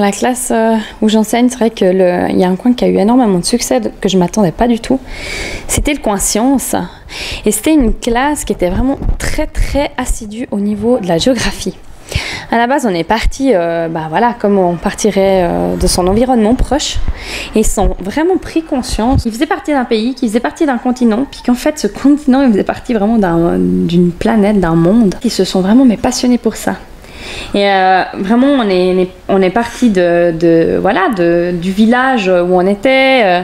Dans la classe euh, où j'enseigne, c'est vrai qu'il y a un coin qui a eu énormément de succès, que je ne m'attendais pas du tout. C'était le coin sciences. Et c'était une classe qui était vraiment très très assidue au niveau de la géographie. À la base, on est parti, euh, bah voilà, comme on partirait euh, de son environnement proche, et ils sont vraiment pris conscience qu'ils faisaient partie d'un pays, qu'ils faisaient partie d'un continent, puis qu'en fait, ce continent, il faisait partie vraiment d'une planète, d'un monde. Ils se sont vraiment passionnés pour ça. Et euh, vraiment, on est, parti de, voilà, du village où on était, euh,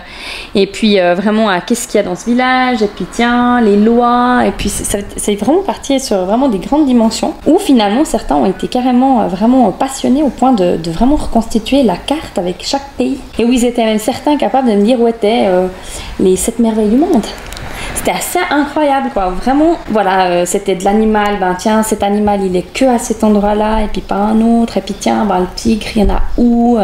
et puis euh, vraiment à qu'est-ce qu'il y a dans ce village, et puis tiens, les lois, et puis c'est vraiment parti sur vraiment des grandes dimensions, où finalement certains ont été carrément vraiment passionnés au point de, de vraiment reconstituer la carte avec chaque pays, et où ils étaient même certains capables de me dire où étaient les sept merveilles du monde c'était assez incroyable quoi. Vraiment voilà euh, c'était de l'animal. Ben tiens cet animal il est que à cet endroit là et puis pas un autre et puis tiens ben le tigre il y en a où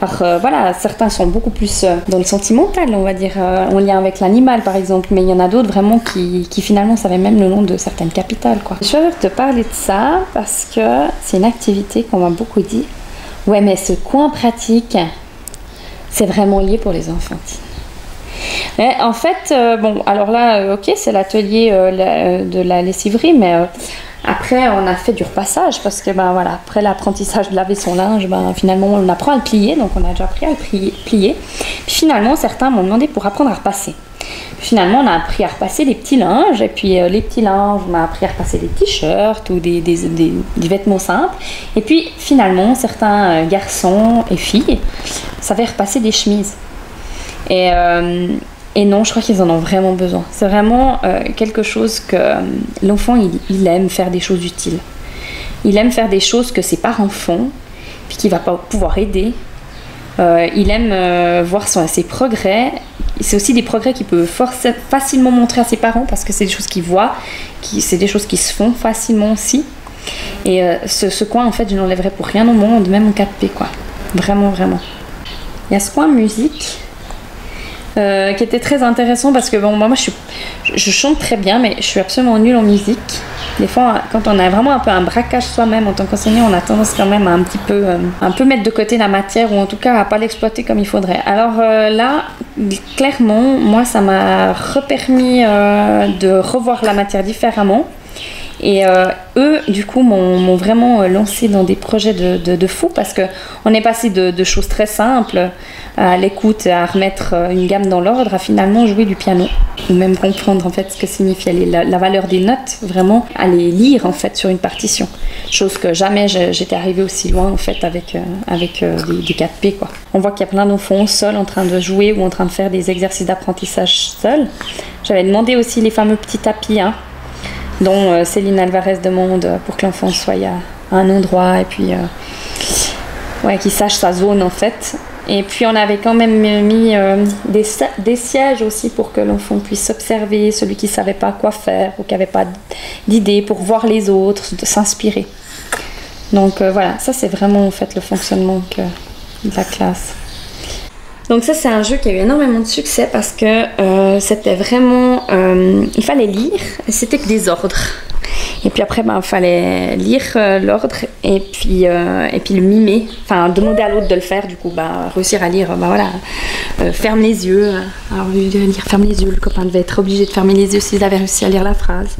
alors euh, voilà certains sont beaucoup plus euh, dans le sentimental on va dire en lien avec l'animal par exemple mais il y en a d'autres vraiment qui, qui finalement savaient même le nom de certaines capitales quoi. Je vais te parler de ça parce que c'est une activité qu'on m'a beaucoup dit. Ouais mais ce coin pratique c'est vraiment lié pour les enfants en fait, euh, bon, alors là, euh, ok, c'est l'atelier euh, de la lessiverie, mais après, on a fait du repassage parce que, ben voilà, après l'apprentissage de laver son linge, ben finalement, on apprend à le plier, donc on a déjà appris à le plier. Puis finalement, certains m'ont demandé pour apprendre à repasser. Finalement, on a appris à repasser des petits linges, et puis les petits linges, on a appris à repasser des t-shirts ou des, des, des, vêtements simples. Et puis finalement, certains garçons et filles savaient repasser des chemises. Et, et non, je crois qu'ils en ont vraiment besoin. C'est vraiment euh, quelque chose que euh, l'enfant, il, aime faire des choses utiles. Il aime faire des choses que ses parents font, puis qu'il va pas pouvoir aider. Euh, il aime voir ses progrès. C'est aussi des progrès qu'il peut facilement montrer à ses parents parce que c'est des choses qu'il voit, c'est des choses qui se font facilement aussi. Et ce, ce, coin, en fait, je n'enlèverai pour rien au monde, même en 4P, quoi. Vraiment, vraiment. Il y a ce coin musique euh, qui était très intéressant parce que bon, moi, je, chante très bien, mais je suis absolument nulle en musique. Des fois, quand on a vraiment un peu un braquage soi-même en tant qu'enseignant, on a tendance quand même à un petit peu, euh, un peu mettre de côté la matière ou en tout cas à pas l'exploiter comme il faudrait. Alors euh, là, clairement, moi, ça m'a repermis de revoir la matière différemment. Et eux, du coup, m'ont vraiment lancé dans des projets de, de, fou parce qu'on est passé de, choses très simples à l'écoute, à remettre euh, une gamme dans l'ordre, à finalement jouer du piano, ou même comprendre en fait ce que signifie la, valeur des notes, vraiment à les lire en fait sur une partition. Chose que jamais j'étais arrivée aussi loin en fait avec, euh, avec euh, des, 4P quoi. On voit qu'il y a plein d'enfants seuls en train de jouer ou en train de faire des exercices d'apprentissage seuls. J'avais demandé aussi les fameux petits tapis, hein, dont Céline Alvarez demande pour que l'enfant soit à, un endroit et puis ouais, qu'il sache sa zone en fait. Et puis on avait quand même mis euh, des, des, sièges aussi pour que l'enfant puisse observer celui qui ne savait pas quoi faire ou qui n'avait pas d'idée pour voir les autres, s'inspirer. Donc euh, voilà, ça c'est vraiment en fait le fonctionnement de la classe. Donc ça c'est un jeu qui a eu énormément de succès parce que euh, c'était vraiment... il fallait lire, c'était que des ordres. Et puis après, il ben, fallait lire euh, l'ordre et puis, euh, et puis le mimer. Enfin, demander à l'autre de le faire, du coup, bah, réussir à lire, bah voilà, euh, ferme les yeux. Alors, lire ferme les yeux, le copain devait être obligé de fermer les yeux s'il avait réussi à lire la phrase.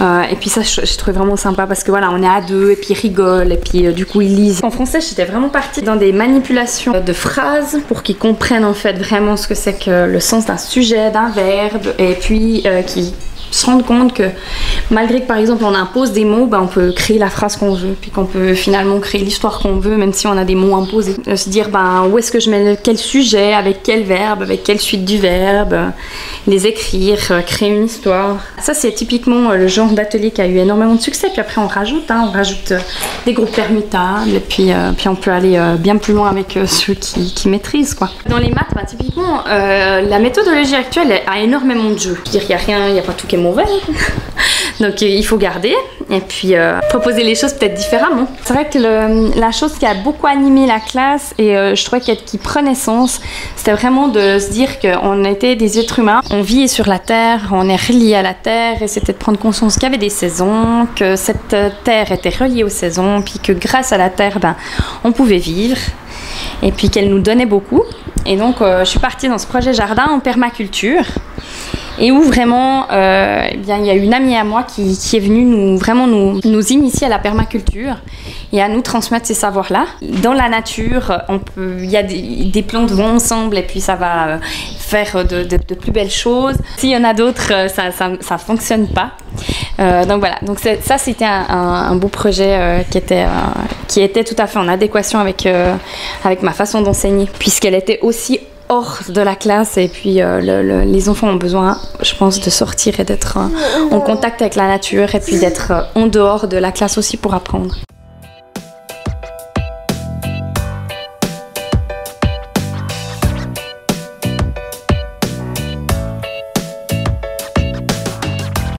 et puis ça, je, je, trouvais vraiment sympa parce que voilà, on est à deux et puis ils rigolent et puis du coup, ils lisent. En français, j'étais vraiment partie dans des manipulations de phrases pour qu'ils comprennent en fait vraiment ce que c'est que le sens d'un sujet, d'un verbe et puis qui se rendre compte que malgré que par exemple on impose des mots, ben, on peut créer la phrase qu'on veut, puis qu'on peut finalement créer l'histoire qu'on veut, même si on a des mots imposés. Euh, se dire ben, où est-ce que je mets quel sujet, avec quel verbe, avec quelle suite du verbe, les écrire, euh, créer une histoire. Ça c'est typiquement euh, le genre d'atelier qui a eu énormément de succès. Puis après on rajoute, hein, on rajoute des groupes permutables, et puis, puis on peut aller bien plus loin avec ceux qui, qui, maîtrisent. Quoi. Dans les maths, ben, typiquement, la méthodologie actuelle a énormément de jeux. Il n'y a rien, il n'y a pas tout qui est Donc euh, il faut garder et puis euh, proposer les choses peut-être différemment. C'est vrai que la chose qui a beaucoup animé la classe et euh, je trouvais qui prenait sens, c'était vraiment de se dire qu'on était des êtres humains, on vit sur la Terre, on est relié à la Terre et c'était de prendre conscience qu'il y avait des saisons, que cette Terre était reliée aux saisons, puis que grâce à la Terre, ben, on pouvait vivre et puis qu'elle nous donnait beaucoup. Et donc, je suis partie dans ce projet jardin en permaculture et où vraiment, euh, eh bien, il y a une amie à moi qui, est venue nous, vraiment nous, nous, initier à la permaculture et à nous transmettre ces savoirs-là. Dans la nature, on peut, il y a des, des, plantes vont ensemble et puis ça va euh, faire de, plus belles choses. S'il y en a d'autres, euh, ça, ça, ça fonctionne pas. Donc voilà, donc ça c'était un, beau projet qui, était, qui était tout à fait en adéquation avec, avec ma façon d'enseigner, puisqu'elle était aussi hors de la classe et puis euh, le, le, les enfants ont besoin, je pense, de sortir et d'être euh, en contact avec la nature et puis d'être euh, en dehors de la classe aussi pour apprendre.